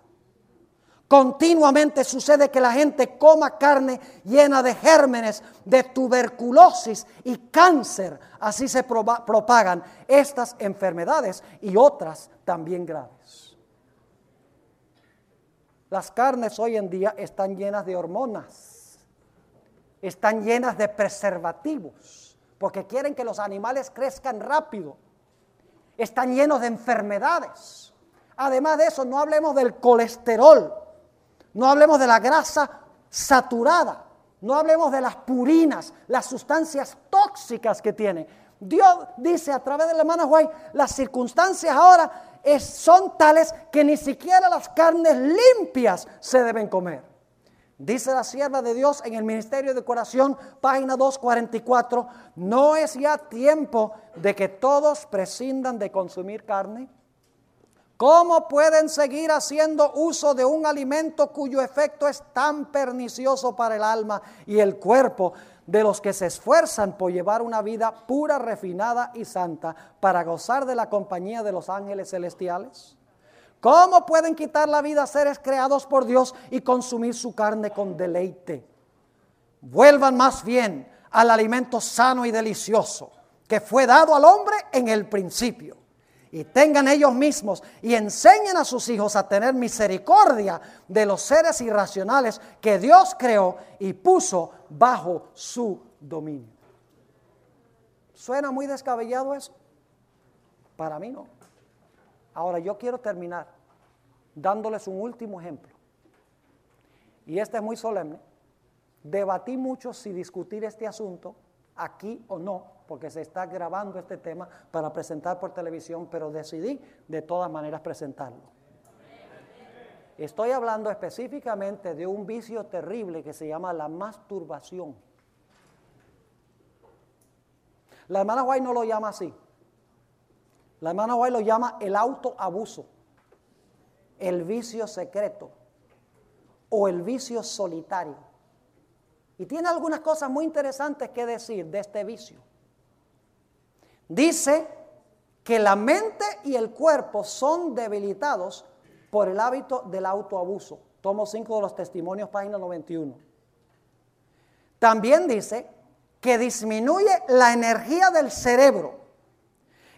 Continuamente sucede que la gente coma carne llena de gérmenes, de tuberculosis y cáncer. Así se propagan estas enfermedades y otras también graves. Las carnes hoy en día están llenas de hormonas están llenas de preservativos, porque quieren que los animales crezcan rápido. Están llenos de enfermedades. Además de eso, no hablemos del colesterol, no hablemos de la grasa saturada, no hablemos de las purinas, las sustancias tóxicas que tiene. Dios dice a través de la hermana White, las circunstancias ahora son tales que ni siquiera las carnes limpias se deben comer. Dice la sierva de Dios en el Ministerio de Coración, página 244, ¿no es ya tiempo de que todos prescindan de consumir carne? ¿Cómo pueden seguir haciendo uso de un alimento cuyo efecto es tan pernicioso para el alma y el cuerpo de los que se esfuerzan por llevar una vida pura, refinada y santa para gozar de la compañía de los ángeles celestiales? ¿Cómo pueden quitar la vida a seres creados por Dios y consumir su carne con deleite? Vuelvan más bien al alimento sano y delicioso que fue dado al hombre en el principio. Y tengan ellos mismos y enseñen a sus hijos a tener misericordia de los seres irracionales que Dios creó y puso bajo su dominio. ¿Suena muy descabellado eso? Para mí no. Ahora yo quiero terminar dándoles un último ejemplo. Y este es muy solemne. Debatí mucho si discutir este asunto aquí o no, porque se está grabando este tema para presentar por televisión, pero decidí de todas maneras presentarlo. Estoy hablando específicamente de un vicio terrible que se llama la masturbación. La hermana White no lo llama así. La hermana White lo llama el autoabuso, el vicio secreto o el vicio solitario. Y tiene algunas cosas muy interesantes que decir de este vicio. Dice que la mente y el cuerpo son debilitados por el hábito del autoabuso. Tomo 5 de los testimonios, página 91. También dice que disminuye la energía del cerebro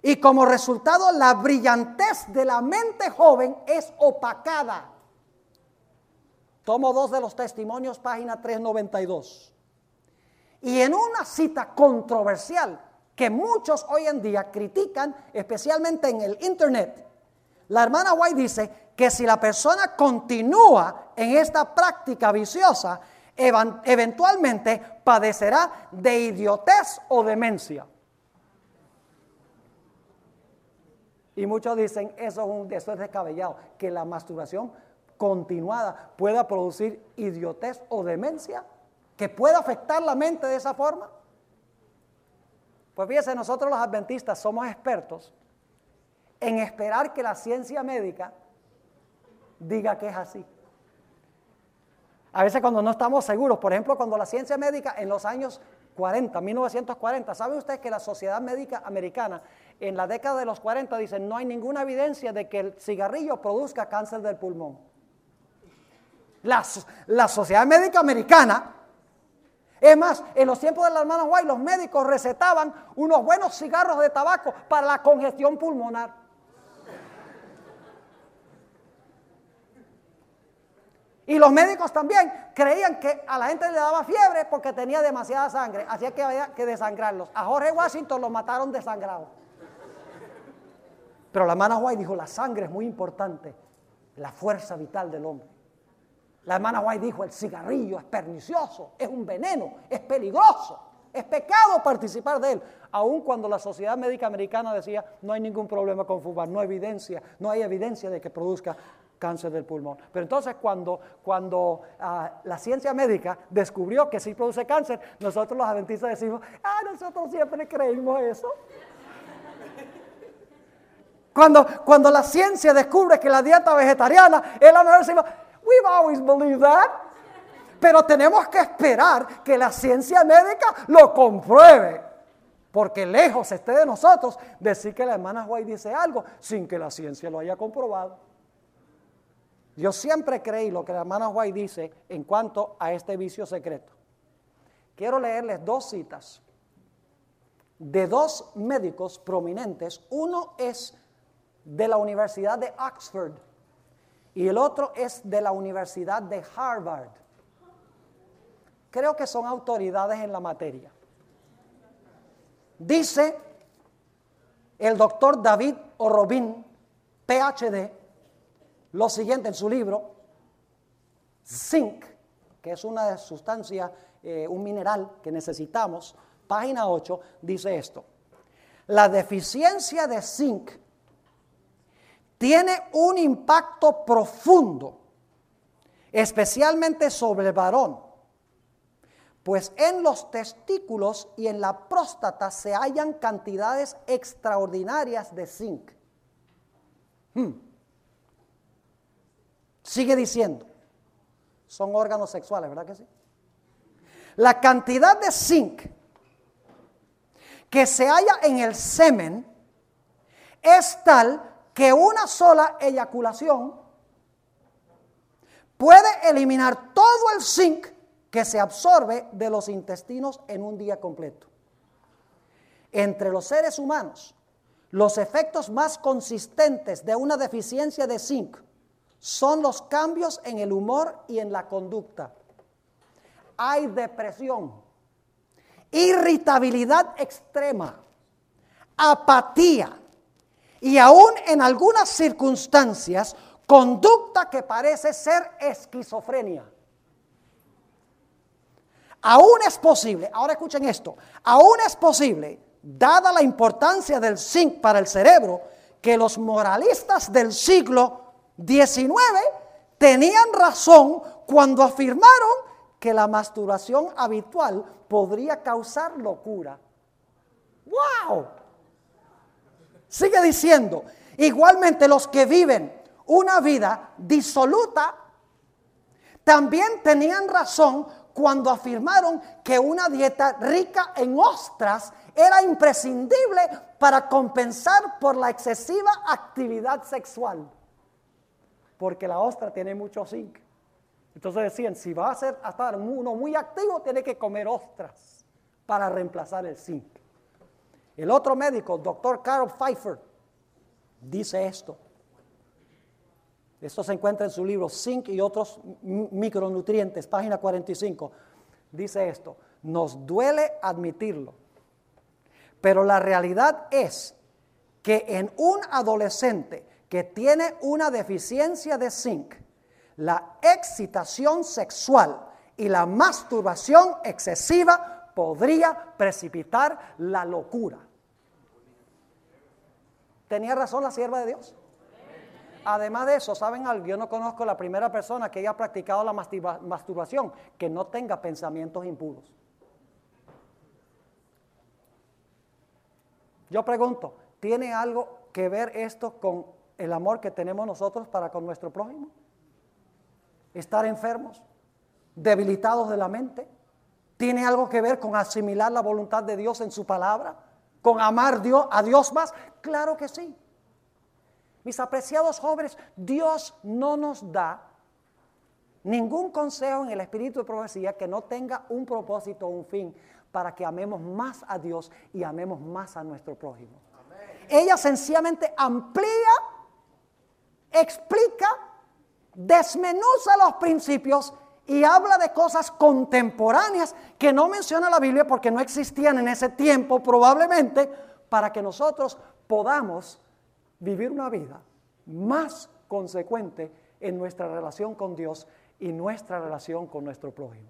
y como resultado la brillantez de la mente joven es opacada. Tomo dos de los testimonios, página 392. Y en una cita controversial que muchos hoy en día critican, especialmente en el Internet, la hermana White dice que si la persona continúa en esta práctica viciosa, eventualmente padecerá de idiotez o demencia. Y muchos dicen, eso es, un, eso es descabellado, que la masturbación continuada pueda producir idiotez o demencia, que pueda afectar la mente de esa forma. Pues fíjense, nosotros los adventistas somos expertos en esperar que la ciencia médica diga que es así. A veces cuando no estamos seguros, por ejemplo, cuando la ciencia médica en los años 40, 1940, ¿saben ustedes que la Sociedad Médica Americana en la década de los 40 dice no hay ninguna evidencia de que el cigarrillo produzca cáncer del pulmón? La, la Sociedad Médica Americana, es más, en los tiempos de la hermana White los médicos recetaban unos buenos cigarros de tabaco para la congestión pulmonar. Y los médicos también creían que a la gente le daba fiebre porque tenía demasiada sangre, así que había que desangrarlos. A Jorge Washington lo mataron desangrado. Pero la hermana White dijo, la sangre es muy importante, la fuerza vital del hombre. La hermana White dijo, el cigarrillo es pernicioso, es un veneno, es peligroso, es pecado participar de él. Aun cuando la Sociedad Médica Americana decía, no hay ningún problema con fumar, no hay evidencia, no hay evidencia de que produzca cáncer del pulmón. Pero entonces cuando, cuando ah, la ciencia médica descubrió que sí produce cáncer, nosotros los adventistas decimos, ah, nosotros siempre creímos eso. Cuando, cuando la ciencia descubre que la dieta vegetariana es la mejor, decimos, we've always believed that. Pero tenemos que esperar que la ciencia médica lo compruebe. Porque lejos esté de nosotros decir que la hermana White dice algo sin que la ciencia lo haya comprobado. Yo siempre creí lo que la hermana White dice en cuanto a este vicio secreto. Quiero leerles dos citas de dos médicos prominentes. Uno es de la Universidad de Oxford y el otro es de la Universidad de Harvard. Creo que son autoridades en la materia. Dice el doctor David Orobin, PhD, lo siguiente en su libro, zinc, que es una sustancia, eh, un mineral que necesitamos, página 8, dice esto. La deficiencia de zinc tiene un impacto profundo, especialmente sobre el varón, pues en los testículos y en la próstata se hallan cantidades extraordinarias de zinc. Hmm. Sigue diciendo, son órganos sexuales, ¿verdad que sí? La cantidad de zinc que se halla en el semen es tal que una sola eyaculación puede eliminar todo el zinc que se absorbe de los intestinos en un día completo. Entre los seres humanos, los efectos más consistentes de una deficiencia de zinc son los cambios en el humor y en la conducta. Hay depresión, irritabilidad extrema, apatía y aún en algunas circunstancias conducta que parece ser esquizofrenia. Aún es posible, ahora escuchen esto, aún es posible, dada la importancia del zinc para el cerebro, que los moralistas del siglo 19 tenían razón cuando afirmaron que la masturbación habitual podría causar locura. ¡Wow! Sigue diciendo, igualmente los que viven una vida disoluta también tenían razón cuando afirmaron que una dieta rica en ostras era imprescindible para compensar por la excesiva actividad sexual. Porque la ostra tiene mucho zinc. Entonces decían, si va a ser hasta uno muy activo, tiene que comer ostras para reemplazar el zinc. El otro médico, doctor Carl Pfeiffer, dice esto. Esto se encuentra en su libro Zinc y otros micronutrientes, página 45. Dice esto, nos duele admitirlo, pero la realidad es que en un adolescente que tiene una deficiencia de zinc, la excitación sexual y la masturbación excesiva podría precipitar la locura. ¿Tenía razón la sierva de Dios? Además de eso, ¿saben algo? Yo no conozco la primera persona que haya practicado la masturbación que no tenga pensamientos impuros. Yo pregunto, ¿tiene algo que ver esto con el amor que tenemos nosotros para con nuestro prójimo? ¿Estar enfermos? ¿Debilitados de la mente? ¿Tiene algo que ver con asimilar la voluntad de Dios en su palabra? ¿Con amar Dios, a Dios más? Claro que sí. Mis apreciados jóvenes, Dios no nos da ningún consejo en el espíritu de profecía que no tenga un propósito o un fin para que amemos más a Dios y amemos más a nuestro prójimo. Ella sencillamente amplía, explica, desmenuza los principios y habla de cosas contemporáneas que no menciona la Biblia porque no existían en ese tiempo probablemente para que nosotros podamos vivir una vida más consecuente en nuestra relación con Dios y nuestra relación con nuestro prójimo.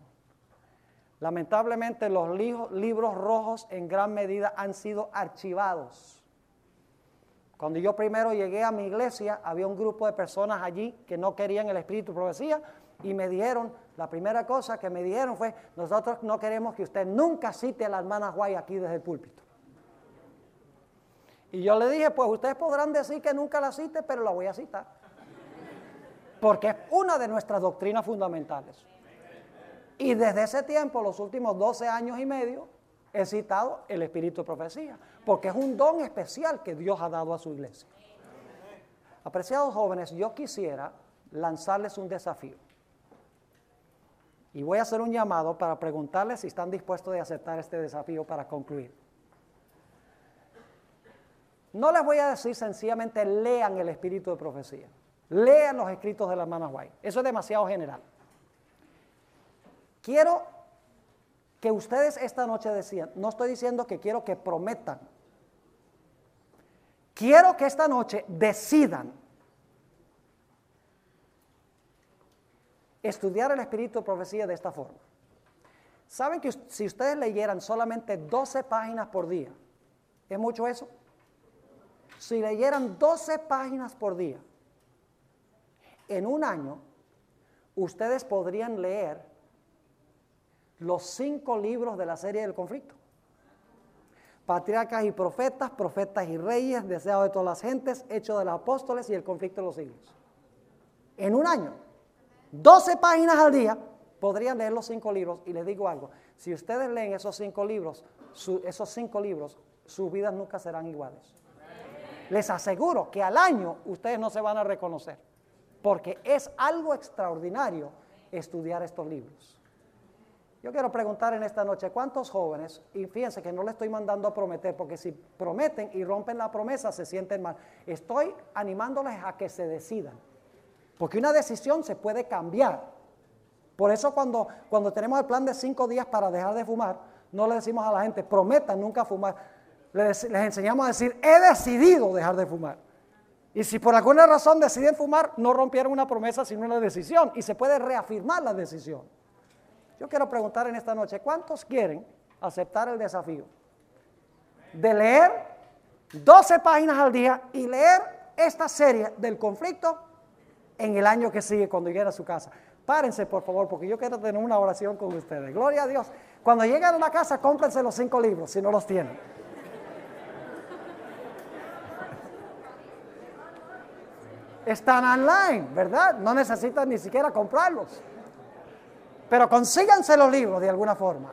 Lamentablemente los libros rojos en gran medida han sido archivados. Cuando yo primero llegué a mi iglesia, había un grupo de personas allí que no querían el espíritu de profecía y me dijeron, la primera cosa que me dijeron fue, nosotros no queremos que usted nunca cite a la hermana Guay aquí desde el púlpito. Y yo le dije, pues ustedes podrán decir que nunca la cite, pero la voy a citar. Porque es una de nuestras doctrinas fundamentales. Y desde ese tiempo, los últimos 12 años y medio, he citado el espíritu de profecía, porque es un don especial que Dios ha dado a su iglesia. Apreciados jóvenes, yo quisiera lanzarles un desafío. Y voy a hacer un llamado para preguntarles si están dispuestos a aceptar este desafío para concluir. No les voy a decir sencillamente lean el espíritu de profecía. Lean los escritos de la hermana White. Eso es demasiado general. Quiero que ustedes esta noche decían, no estoy diciendo que quiero que prometan. Quiero que esta noche decidan estudiar el espíritu de profecía de esta forma. ¿Saben que si ustedes leyeran solamente 12 páginas por día, ¿es mucho eso? Si leyeran 12 páginas por día, en un año, ustedes podrían leer los cinco libros de la serie del conflicto. Patriarcas y profetas, profetas y reyes, deseados de todas las gentes, hechos de los apóstoles y el conflicto de los siglos. En un año, 12 páginas al día, podrían leer los cinco libros. Y les digo algo, si ustedes leen esos cinco libros, esos cinco libros, sus vidas nunca serán iguales les aseguro que al año ustedes no se van a reconocer, porque es algo extraordinario estudiar estos libros. Yo quiero preguntar en esta noche, ¿cuántos jóvenes, y fíjense que no le estoy mandando a prometer, porque si prometen y rompen la promesa se sienten mal, estoy animándoles a que se decidan, porque una decisión se puede cambiar. Por eso cuando, cuando tenemos el plan de cinco días para dejar de fumar, no le decimos a la gente, prometan nunca fumar les, enseñamos a decir, he decidido dejar de fumar. Y si por alguna razón deciden fumar, no rompieron una promesa, sino una decisión. Y se puede reafirmar la decisión. Yo quiero preguntar en esta noche, ¿cuántos quieren aceptar el desafío de leer 12 páginas al día y leer esta serie del conflicto en el año que sigue cuando lleguen a su casa? Párense, por favor, porque yo quiero tener una oración con ustedes. Gloria a Dios. Cuando lleguen a la casa, cómprense los cinco libros, si no los tienen. están online, ¿verdad? No necesitan ni siquiera comprarlos. Pero consíganse los libros de alguna forma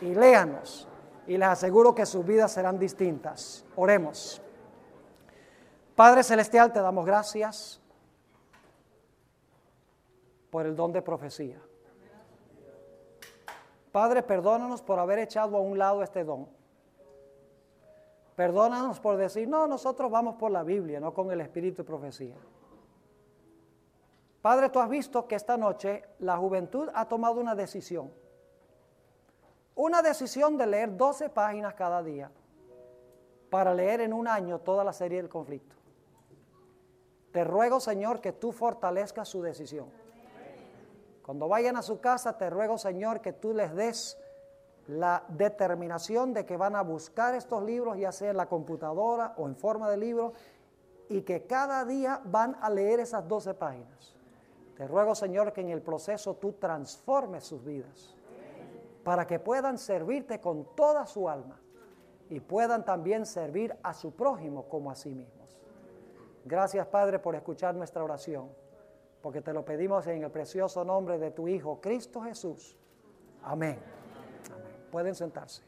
y léanos. Y les aseguro que sus vidas serán distintas. Oremos. Padre Celestial, te damos gracias por el don de profecía. Padre, perdónanos por haber echado a un lado este don. Perdónanos por decir, no, nosotros vamos por la Biblia, no con el espíritu de profecía. Padre, tú has visto que esta noche la juventud ha tomado una decisión. Una decisión de leer 12 páginas cada día para leer en un año toda la serie del conflicto. Te ruego, Señor, que tú fortalezcas su decisión. Cuando vayan a su casa, te ruego, Señor, que tú les des la determinación de que van a buscar estos libros, ya sea en la computadora o en forma de libro, y que cada día van a leer esas 12 páginas. Te ruego, Señor, que en el proceso tú transformes sus vidas para que puedan servirte con toda su alma y puedan también servir a su prójimo como a sí mismos. Gracias, Padre, por escuchar nuestra oración, porque te lo pedimos en el precioso nombre de tu Hijo, Cristo Jesús. Amén. Pueden sentarse.